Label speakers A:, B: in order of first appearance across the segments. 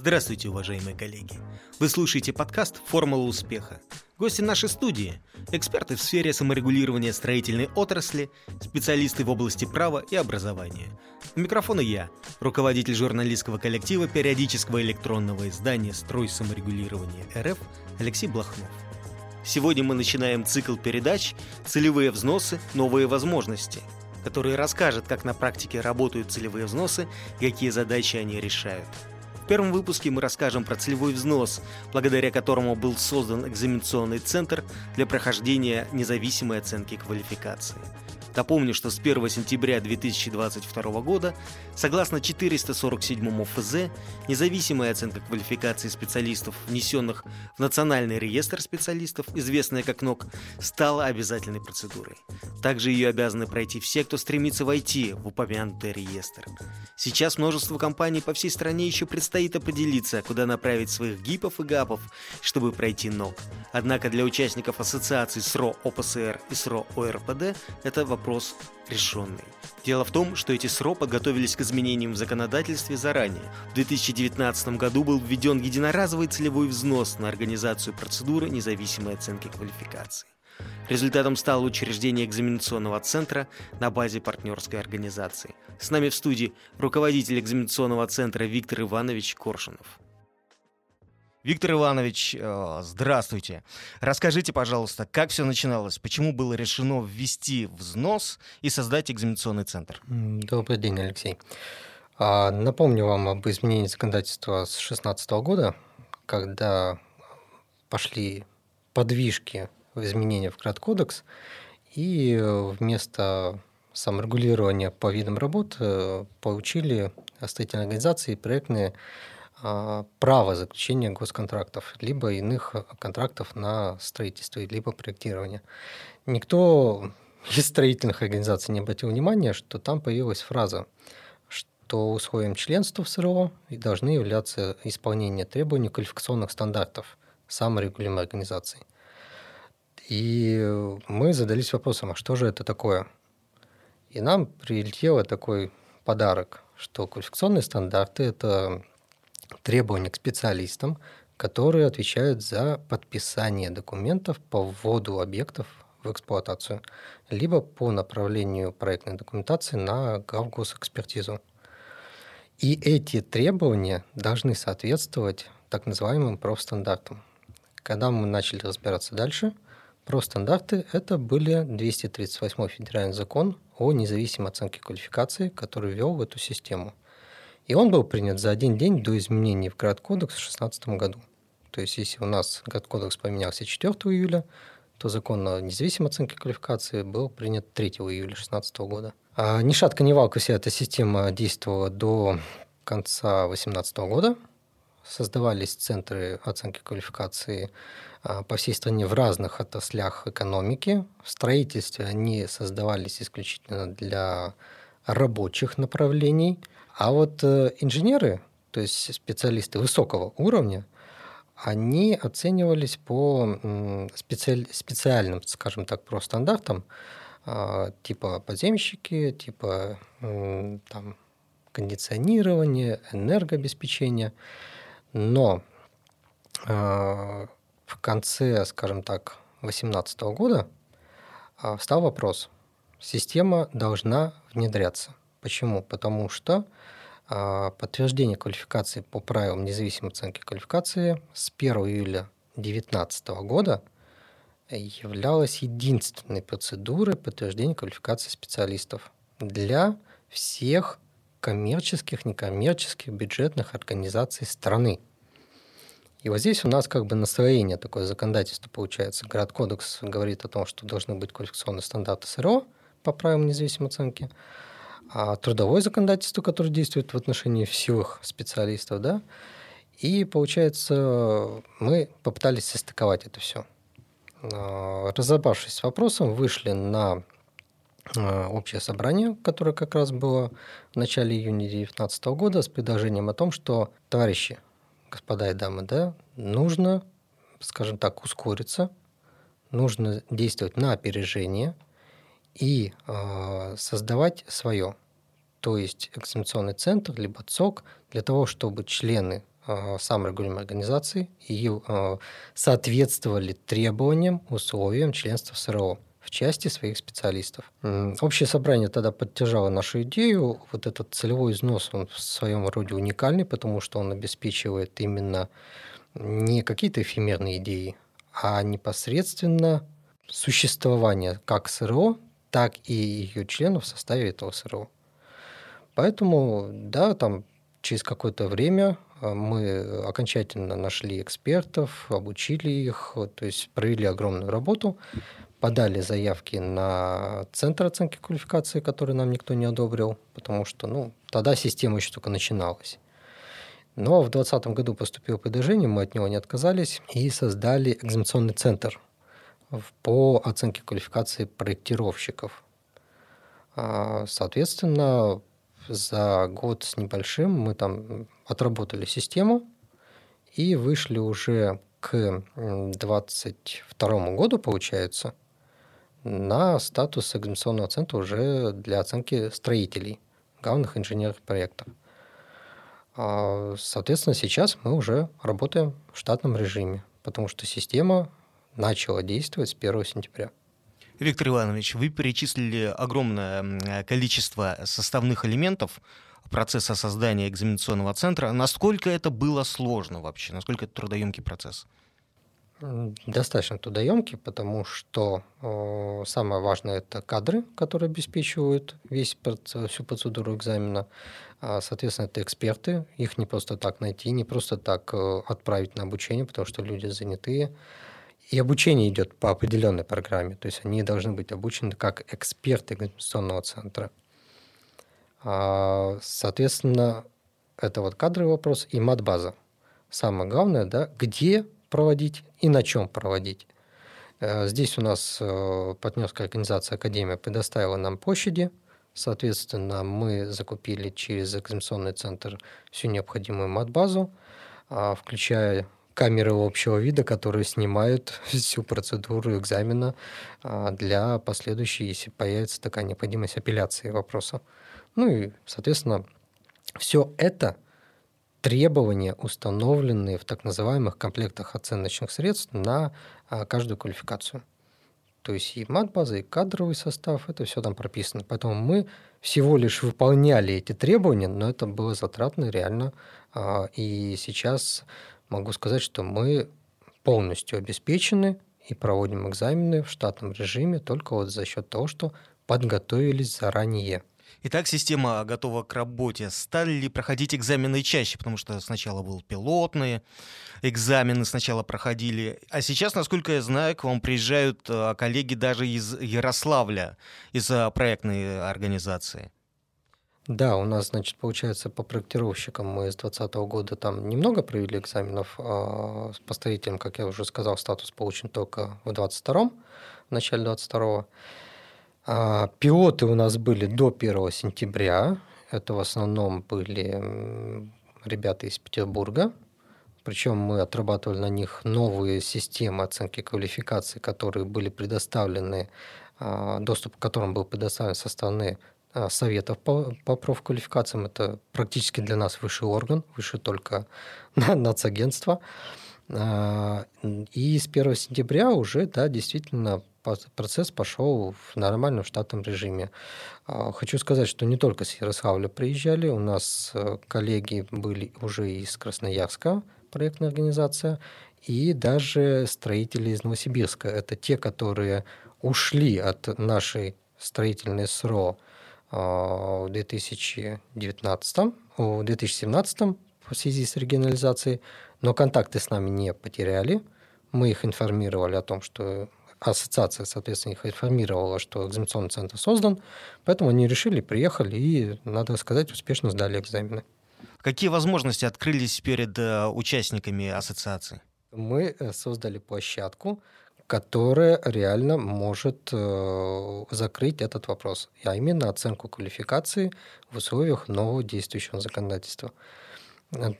A: Здравствуйте, уважаемые коллеги! Вы слушаете подкаст «Формула успеха». Гости нашей студии – эксперты в сфере саморегулирования строительной отрасли, специалисты в области права и образования. У микрофона я, руководитель журналистского коллектива периодического электронного издания «Строй саморегулирования РФ» Алексей Блохнов. Сегодня мы начинаем цикл передач «Целевые взносы. Новые возможности», который расскажет, как на практике работают целевые взносы какие задачи они решают – первом выпуске мы расскажем про целевой взнос, благодаря которому был создан экзаменационный центр для прохождения независимой оценки квалификации. Напомню, что с 1 сентября 2022 года, согласно 447 ФЗ, независимая оценка квалификации специалистов, внесенных в Национальный реестр специалистов, известная как НОК, стала обязательной процедурой. Также ее обязаны пройти все, кто стремится войти в упомянутый реестр. Сейчас множество компаний по всей стране еще предстоит определиться, куда направить своих ГИПов и ГАПов, чтобы пройти НОК. Однако для участников ассоциаций СРО ОПСР и СРО ОРПД это вопрос вопрос решенный. Дело в том, что эти СРО подготовились к изменениям в законодательстве заранее. В 2019 году был введен единоразовый целевой взнос на организацию процедуры независимой оценки квалификации. Результатом стало учреждение экзаменационного центра на базе партнерской организации. С нами в студии руководитель экзаменационного центра Виктор Иванович Коршунов. Виктор Иванович, э, здравствуйте. Расскажите, пожалуйста, как все начиналось? Почему было решено ввести взнос и создать экзаменационный центр?
B: Добрый день, Алексей. А, напомню вам об изменении законодательства с 2016 года, когда пошли подвижки в изменения в Краткодекс, и вместо саморегулирования по видам работ э, получили строительные организации и проектные право заключения госконтрактов, либо иных контрактов на строительство, либо проектирование. Никто из строительных организаций не обратил внимания, что там появилась фраза, что условием членства в СРО должны являться исполнение требований квалификационных стандартов саморегулируемой организации. И мы задались вопросом, а что же это такое? И нам прилетел такой подарок, что квалификационные стандарты – это требования к специалистам, которые отвечают за подписание документов по вводу объектов в эксплуатацию, либо по направлению проектной документации на госэкспертизу. И эти требования должны соответствовать так называемым профстандартам. Когда мы начали разбираться дальше, профстандарты – это были 238 федеральный закон о независимой оценке квалификации, который ввел в эту систему – и он был принят за один день до изменений в Градкодекс в 2016 году. То есть, если у нас Градкодекс поменялся 4 июля, то закон о независимой оценке квалификации был принят 3 июля 2016 года. А ни шатка, ни валка вся эта система действовала до конца 2018 года. Создавались центры оценки квалификации а, по всей стране в разных отраслях экономики. В строительстве они создавались исключительно для рабочих направлений – а вот э, инженеры, то есть специалисты высокого уровня, они оценивались по специаль... специальным, скажем так, про стандартам, а, типа подземщики, типа там, кондиционирование, энергообеспечение. Но а, в конце, скажем так, 2018 года а, встал вопрос. Система должна внедряться. Почему? Потому что а, подтверждение квалификации по правилам независимой оценки квалификации с 1 июля 2019 года являлась единственной процедурой подтверждения квалификации специалистов для всех коммерческих, некоммерческих, бюджетных организаций страны. И вот здесь у нас как бы настроение такое законодательство получается. Градкодекс говорит о том, что должны быть квалификационные стандарты СРО по правилам независимой оценки, а трудовое законодательство, которое действует в отношении всех специалистов, да, и получается, мы попытались состыковать это все. А, разобравшись с вопросом, вышли на а, общее собрание, которое как раз было в начале июня 2019 года с предложением о том, что, товарищи, господа и дамы, да, нужно, скажем так, ускориться, нужно действовать на опережение – и э, создавать свое, то есть экзаменационный центр, либо ЦОК, для того, чтобы члены саморегулируемой организации и соответствовали требованиям, условиям членства в СРО в части своих специалистов. Общее собрание тогда поддержало нашу идею. Вот этот целевой износ, он в своем роде уникальный, потому что он обеспечивает именно не какие-то эфемерные идеи, а непосредственно существование как СРО, так и ее членов в составе этого СРО. Поэтому, да, там через какое-то время э, мы окончательно нашли экспертов, обучили их, то есть провели огромную работу, подали заявки на центр оценки квалификации, который нам никто не одобрил, потому что ну, тогда система еще только начиналась. Но в 2020 году поступило предложение, мы от него не отказались и создали экзаменационный центр по оценке квалификации проектировщиков. А, соответственно, за год с небольшим мы там отработали систему и вышли уже к 2022 году, получается, на статус экзаменационного центра уже для оценки строителей, главных инженерных проектов. А, соответственно, сейчас мы уже работаем в штатном режиме, потому что система начала действовать с 1 сентября.
A: Виктор Иванович, вы перечислили огромное количество составных элементов процесса создания экзаменационного центра. Насколько это было сложно вообще? Насколько это трудоемкий процесс?
B: Достаточно трудоемкий, потому что э, самое важное это кадры, которые обеспечивают весь всю процедуру экзамена. А, соответственно, это эксперты. Их не просто так найти, не просто так э, отправить на обучение, потому что люди занятые. И обучение идет по определенной программе, то есть они должны быть обучены как эксперты экзаменационного центра. А, соответственно, это вот кадровый вопрос и мат-база. Самое главное, да, где проводить и на чем проводить. Э, здесь у нас э, партнерская организация Академия предоставила нам площади. Соответственно, мы закупили через экзаменационный центр всю необходимую мат-базу, а, включая камеры общего вида, которые снимают всю процедуру экзамена а, для последующей, если появится такая необходимость апелляции вопроса. Ну и, соответственно, все это – требования, установленные в так называемых комплектах оценочных средств на а, каждую квалификацию. То есть и мат-база, и кадровый состав, это все там прописано. Поэтому мы всего лишь выполняли эти требования, но это было затратно реально. А, и сейчас могу сказать, что мы полностью обеспечены и проводим экзамены в штатном режиме только вот за счет того, что подготовились заранее.
A: Итак, система готова к работе. Стали ли проходить экзамены чаще? Потому что сначала был пилотные экзамены сначала проходили. А сейчас, насколько я знаю, к вам приезжают э, коллеги даже из Ярославля, из э, проектной организации.
B: Да, у нас, значит, получается, по проектировщикам мы с 2020 года там немного провели экзаменов. А с поставителем, как я уже сказал, статус получен только в 2022, в начале 2022. А, пилоты у нас были до 1 сентября. Это в основном были ребята из Петербурга. Причем мы отрабатывали на них новые системы оценки квалификации, которые были предоставлены, а, доступ к которым был предоставлен со стороны советов по, по профквалификациям. Это практически для нас высший орган, выше только нацагентства. И с 1 сентября уже, да, действительно процесс пошел в нормальном штатном режиме. А, хочу сказать, что не только с Ярославля приезжали, у нас э, коллеги были уже из Красноярска, проектная организация, и даже строители из Новосибирска. Это те, которые ушли от нашей строительной СРО в 2019, в 2017 в связи с регионализацией, но контакты с нами не потеряли. Мы их информировали о том, что ассоциация, соответственно, их информировала, что экзаменационный центр создан, поэтому они решили, приехали и, надо сказать, успешно сдали экзамены.
A: Какие возможности открылись перед э, участниками ассоциации?
B: Мы э, создали площадку, которая реально может э, закрыть этот вопрос, а именно оценку квалификации в условиях нового действующего законодательства.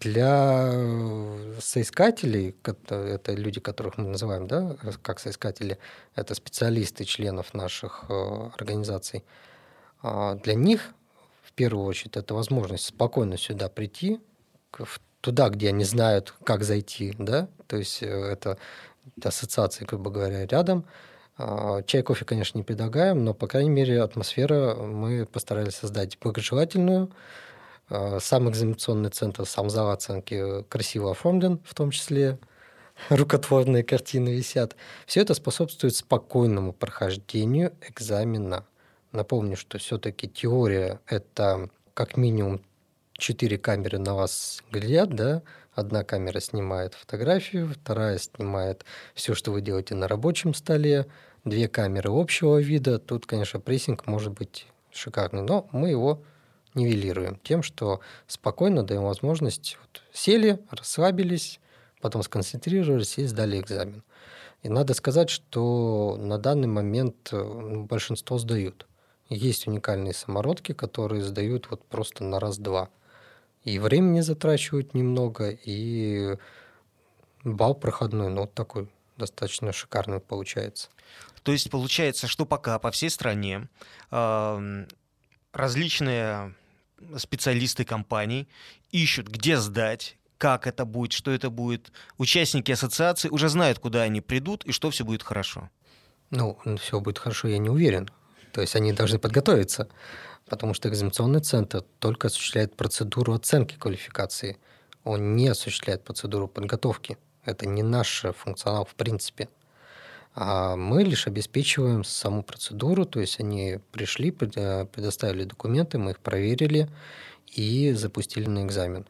B: Для соискателей, это люди, которых мы называем да, как соискатели, это специалисты членов наших э, организаций, а для них в первую очередь это возможность спокойно сюда прийти, туда, где они знают, как зайти, да, то есть э, это ассоциации, грубо говоря, рядом. А, чай, кофе, конечно, не предлагаем, но, по крайней мере, атмосфера мы постарались создать благожелательную. А, сам экзаменационный центр, сам зал оценки красиво оформлен, в том числе рукотворные картины висят. Все это способствует спокойному прохождению экзамена. Напомню, что все-таки теория – это как минимум четыре камеры на вас глядят, да, одна камера снимает фотографию, вторая снимает все, что вы делаете на рабочем столе, две камеры общего вида. Тут, конечно, прессинг может быть шикарный, но мы его нивелируем тем, что спокойно даем возможность вот, сели, расслабились, потом сконцентрировались и сдали экзамен. И надо сказать, что на данный момент э, большинство сдают. Есть уникальные самородки, которые сдают вот просто на раз-два. И времени затрачивают немного, и бал проходной, ну, вот такой достаточно шикарный получается.
A: То есть получается, что пока по всей стране э, различные специалисты компаний ищут, где сдать, как это будет, что это будет. Участники ассоциации уже знают, куда они придут и что все будет хорошо.
B: Ну, все будет хорошо, я не уверен. То есть они должны подготовиться, потому что экзаменационный центр только осуществляет процедуру оценки квалификации. Он не осуществляет процедуру подготовки. Это не наш функционал в принципе. А мы лишь обеспечиваем саму процедуру, то есть они пришли, предоставили документы, мы их проверили и запустили на экзамен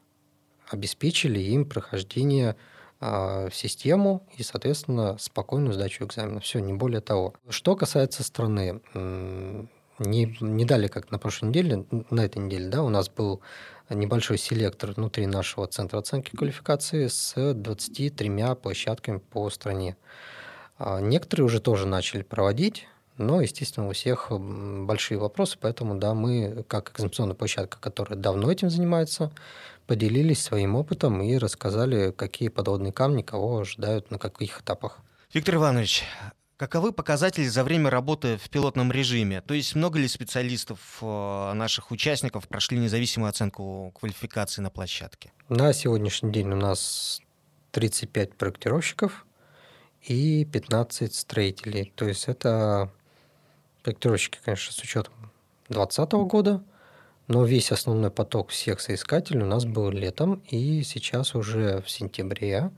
B: обеспечили им прохождение а, в систему и, соответственно, спокойную сдачу экзамена. Все, не более того. Что касается страны, не, не дали, как на прошлой неделе, на этой неделе, да, у нас был небольшой селектор внутри нашего центра оценки квалификации с 23 площадками по стране. А, некоторые уже тоже начали проводить, но, естественно, у всех большие вопросы, поэтому, да, мы, как экзаменационная площадка, которая давно этим занимается, поделились своим опытом и рассказали, какие подводные камни кого ожидают на каких этапах.
A: Виктор Иванович, Каковы показатели за время работы в пилотном режиме? То есть много ли специалистов, э, наших участников, прошли независимую оценку квалификации на площадке?
B: На сегодняшний день у нас 35 проектировщиков и 15 строителей. То есть это проектировщики, конечно, с учетом 2020 года – но весь основной поток всех соискателей у нас был летом, и сейчас уже в сентябре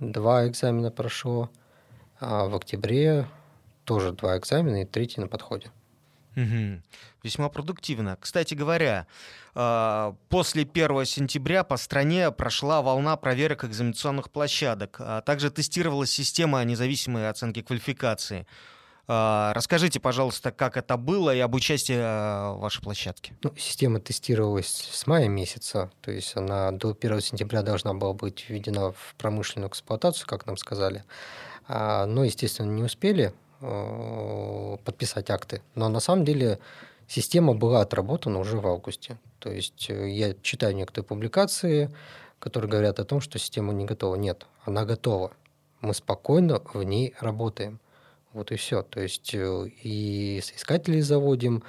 B: два экзамена прошло, а в октябре тоже два экзамена и третий на подходе.
A: Угу. Весьма продуктивно. Кстати говоря, а, после 1 сентября по стране прошла волна проверок экзаменационных площадок, а также тестировалась система независимой оценки квалификации. А, расскажите, пожалуйста, как это было и об участии а, в вашей площадке.
B: Ну, система тестировалась с мая месяца, то есть она до 1 сентября должна была быть введена в промышленную эксплуатацию, как нам сказали. А, но, естественно, не успели подписать акты. Но на самом деле система была отработана уже в августе. То есть э, я читаю некоторые публикации, которые говорят о том, что система не готова. Нет, она готова. Мы спокойно в ней работаем. Вот и все. То есть э, и соискателей заводим,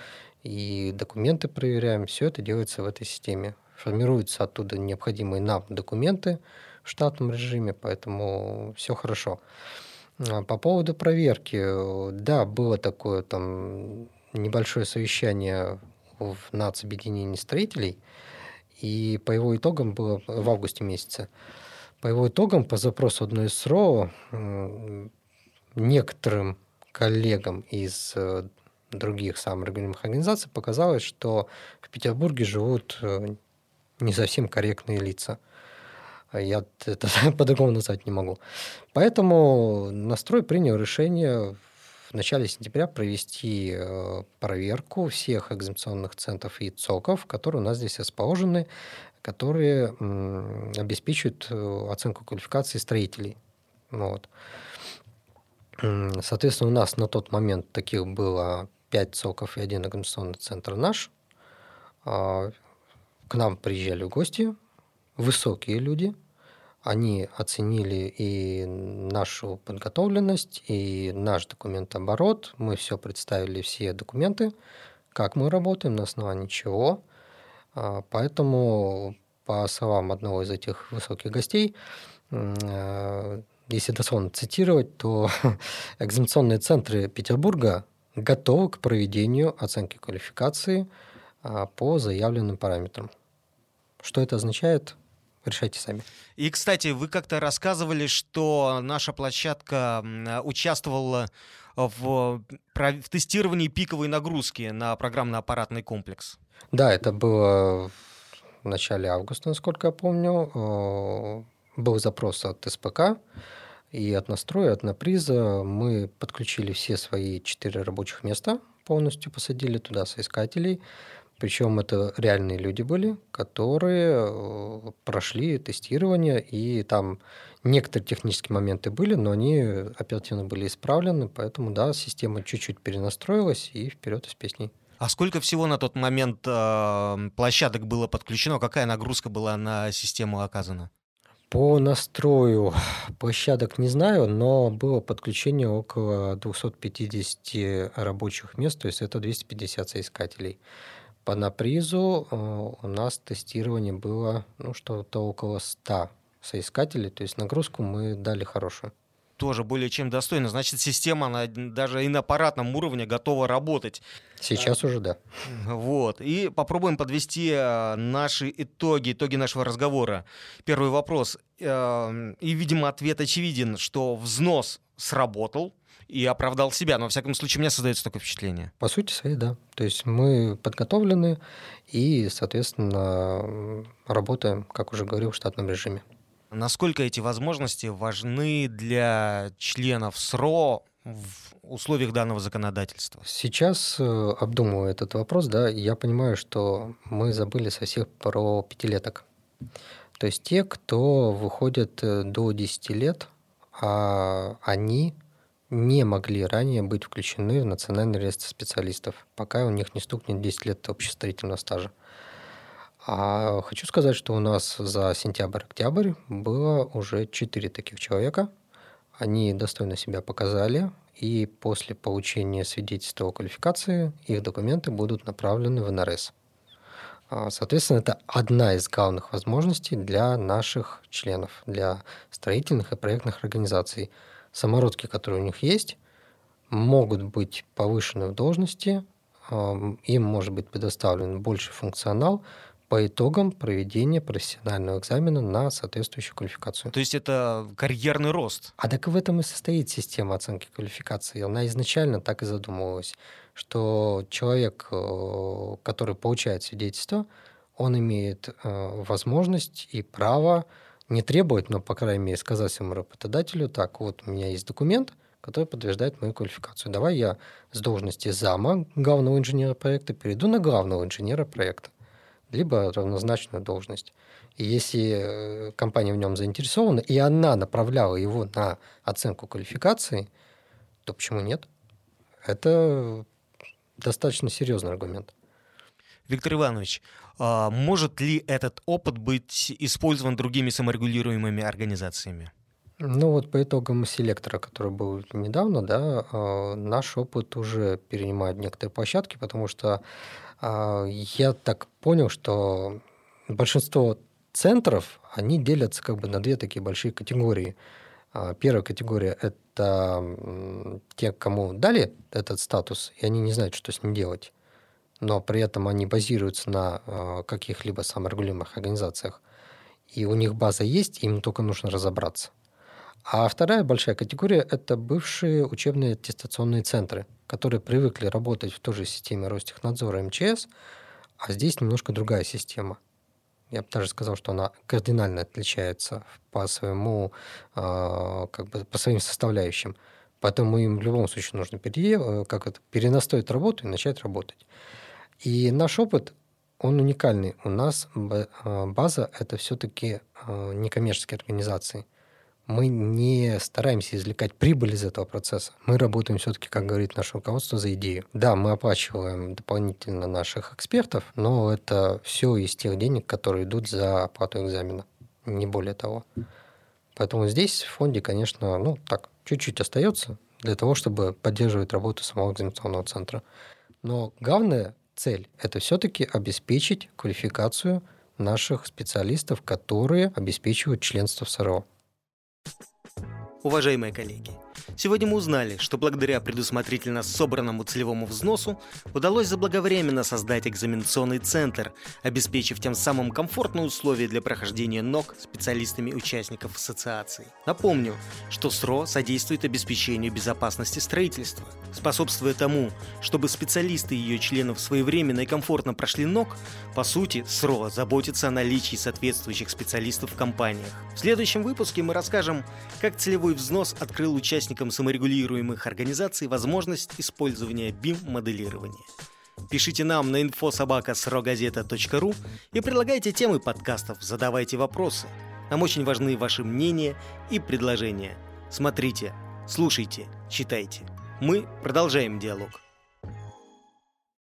B: и документы проверяем. Все это делается в этой системе. Формируются оттуда необходимые нам документы в штатном режиме, поэтому все хорошо. По поводу проверки, да, было такое там небольшое совещание в нацобъединении строителей, и по его итогам было в августе месяце. По его итогам, по запросу одной из СРО, некоторым коллегам из э, других саморегулируемых организаций показалось, что в Петербурге живут э, не совсем корректные лица. Я это по-другому назвать не могу. Поэтому настрой принял решение в начале сентября провести э, проверку всех экзаменационных центров и ЦОКов, которые у нас здесь расположены, которые обеспечивают оценку квалификации строителей. Вот. Соответственно, у нас на тот момент таких было 5 ЦОКов и один организационный центр наш. А, к нам приезжали в гости высокие люди. Они оценили и нашу подготовленность, и наш документооборот. Мы все представили, все документы, как мы работаем, на основании чего. А, поэтому по словам одного из этих высоких гостей, э, если дословно цитировать, то экзаменационные центры Петербурга готовы к проведению оценки квалификации а, по заявленным параметрам. Что это означает? Решайте сами.
A: И, кстати, вы как-то рассказывали, что наша площадка участвовала в, в тестировании пиковой нагрузки на программно-аппаратный комплекс.
B: Да, это было в начале августа, насколько я помню. Э, был запрос от СПК и от настроя, от наприза. Мы подключили все свои четыре рабочих места, полностью посадили туда соискателей. Причем это реальные люди были, которые э, прошли тестирование, и там некоторые технические моменты были, но они оперативно были исправлены, поэтому, да, система чуть-чуть перенастроилась и вперед из песней.
A: А сколько всего на тот момент э, площадок было подключено? Какая нагрузка была на систему оказана?
B: По настрою площадок не знаю, но было подключение около 250 рабочих мест, то есть это 250 соискателей. По напризу э, у нас тестирование было ну, что-то около 100 соискателей, то есть нагрузку мы дали хорошую
A: тоже более чем достойно. Значит, система, она даже и на аппаратном уровне готова работать.
B: Сейчас уже да.
A: Вот. И попробуем подвести э, наши итоги, итоги нашего разговора. Первый вопрос. Э, и, видимо, ответ очевиден, что взнос сработал и оправдал себя. Но, во всяком случае, у меня создается такое впечатление.
B: По сути своей, да. То есть мы подготовлены и, соответственно, работаем, как уже говорил, в штатном режиме.
A: Насколько эти возможности важны для членов СРО в условиях данного законодательства?
B: Сейчас, э, обдумывая этот вопрос, да, я понимаю, что мы забыли со всех про пятилеток. То есть те, кто выходит э, до 10 лет, а они не могли ранее быть включены в Национальный реестр специалистов, пока у них не стукнет 10 лет общестроительного стажа. А хочу сказать, что у нас за сентябрь-октябрь было уже четыре таких человека. Они достойно себя показали, и после получения свидетельства о квалификации их документы будут направлены в НРС. А, соответственно, это одна из главных возможностей для наших членов, для строительных и проектных организаций. Самородки, которые у них есть, могут быть повышены в должности, им может быть предоставлен больший функционал, по итогам проведения профессионального экзамена на соответствующую квалификацию.
A: То есть это карьерный рост?
B: А так в этом и состоит система оценки квалификации. Она изначально так и задумывалась, что человек, э, который получает свидетельство, он имеет э, возможность и право не требовать, но, по крайней мере, сказать своему работодателю, так, вот у меня есть документ, который подтверждает мою квалификацию. Давай я с должности зама главного инженера проекта перейду на главного инженера проекта либо равнозначную должность. И если э, компания в нем заинтересована, и она направляла его на оценку квалификации, то почему нет? Это достаточно серьезный аргумент.
A: Виктор Иванович, а может ли этот опыт быть использован другими саморегулируемыми организациями?
B: Ну вот по итогам селектора, который был недавно, да, а, наш опыт уже перенимает некоторые площадки, потому что а, я так понял, что большинство центров, они делятся как бы на две такие большие категории. Первая категория – это те, кому дали этот статус, и они не знают, что с ним делать. Но при этом они базируются на а, каких-либо саморегулируемых организациях. И у них база есть, им только нужно разобраться. А вторая большая категория – это бывшие учебные аттестационные центры, которые привыкли работать в той же системе Ростехнадзора МЧС, а здесь немножко другая система. Я бы даже сказал, что она кардинально отличается по своему, э, как бы по своим составляющим. Поэтому им в любом случае нужно пере, э, как это, перенастроить работу и начать работать. И наш опыт, он уникальный. У нас э, база – это все-таки некоммерческие организации – мы не стараемся извлекать прибыль из этого процесса. Мы работаем все-таки, как говорит наше руководство, за идею. Да, мы оплачиваем дополнительно наших экспертов, но это все из тех денег, которые идут за оплату экзамена, не более того. Поэтому здесь в фонде, конечно, ну так, чуть-чуть остается для того, чтобы поддерживать работу самого экзаменационного центра. Но главная цель – это все-таки обеспечить квалификацию наших специалистов, которые обеспечивают членство в СРО.
A: Уважаемые коллеги, Сегодня мы узнали, что благодаря предусмотрительно собранному целевому взносу удалось заблаговременно создать экзаменационный центр, обеспечив тем самым комфортные условия для прохождения НОК специалистами участников ассоциации. Напомню, что СРО содействует обеспечению безопасности строительства, способствуя тому, чтобы специалисты и ее членов своевременно и комфортно прошли НОК, по сути, СРО заботится о наличии соответствующих специалистов в компаниях. В следующем выпуске мы расскажем, как целевой взнос открыл участникам участникам саморегулируемых организаций возможность использования BIM-моделирования. Пишите нам на infosobaka.srogazeta.ru и предлагайте темы подкастов, задавайте вопросы. Нам очень важны ваши мнения и предложения. Смотрите, слушайте, читайте. Мы продолжаем диалог.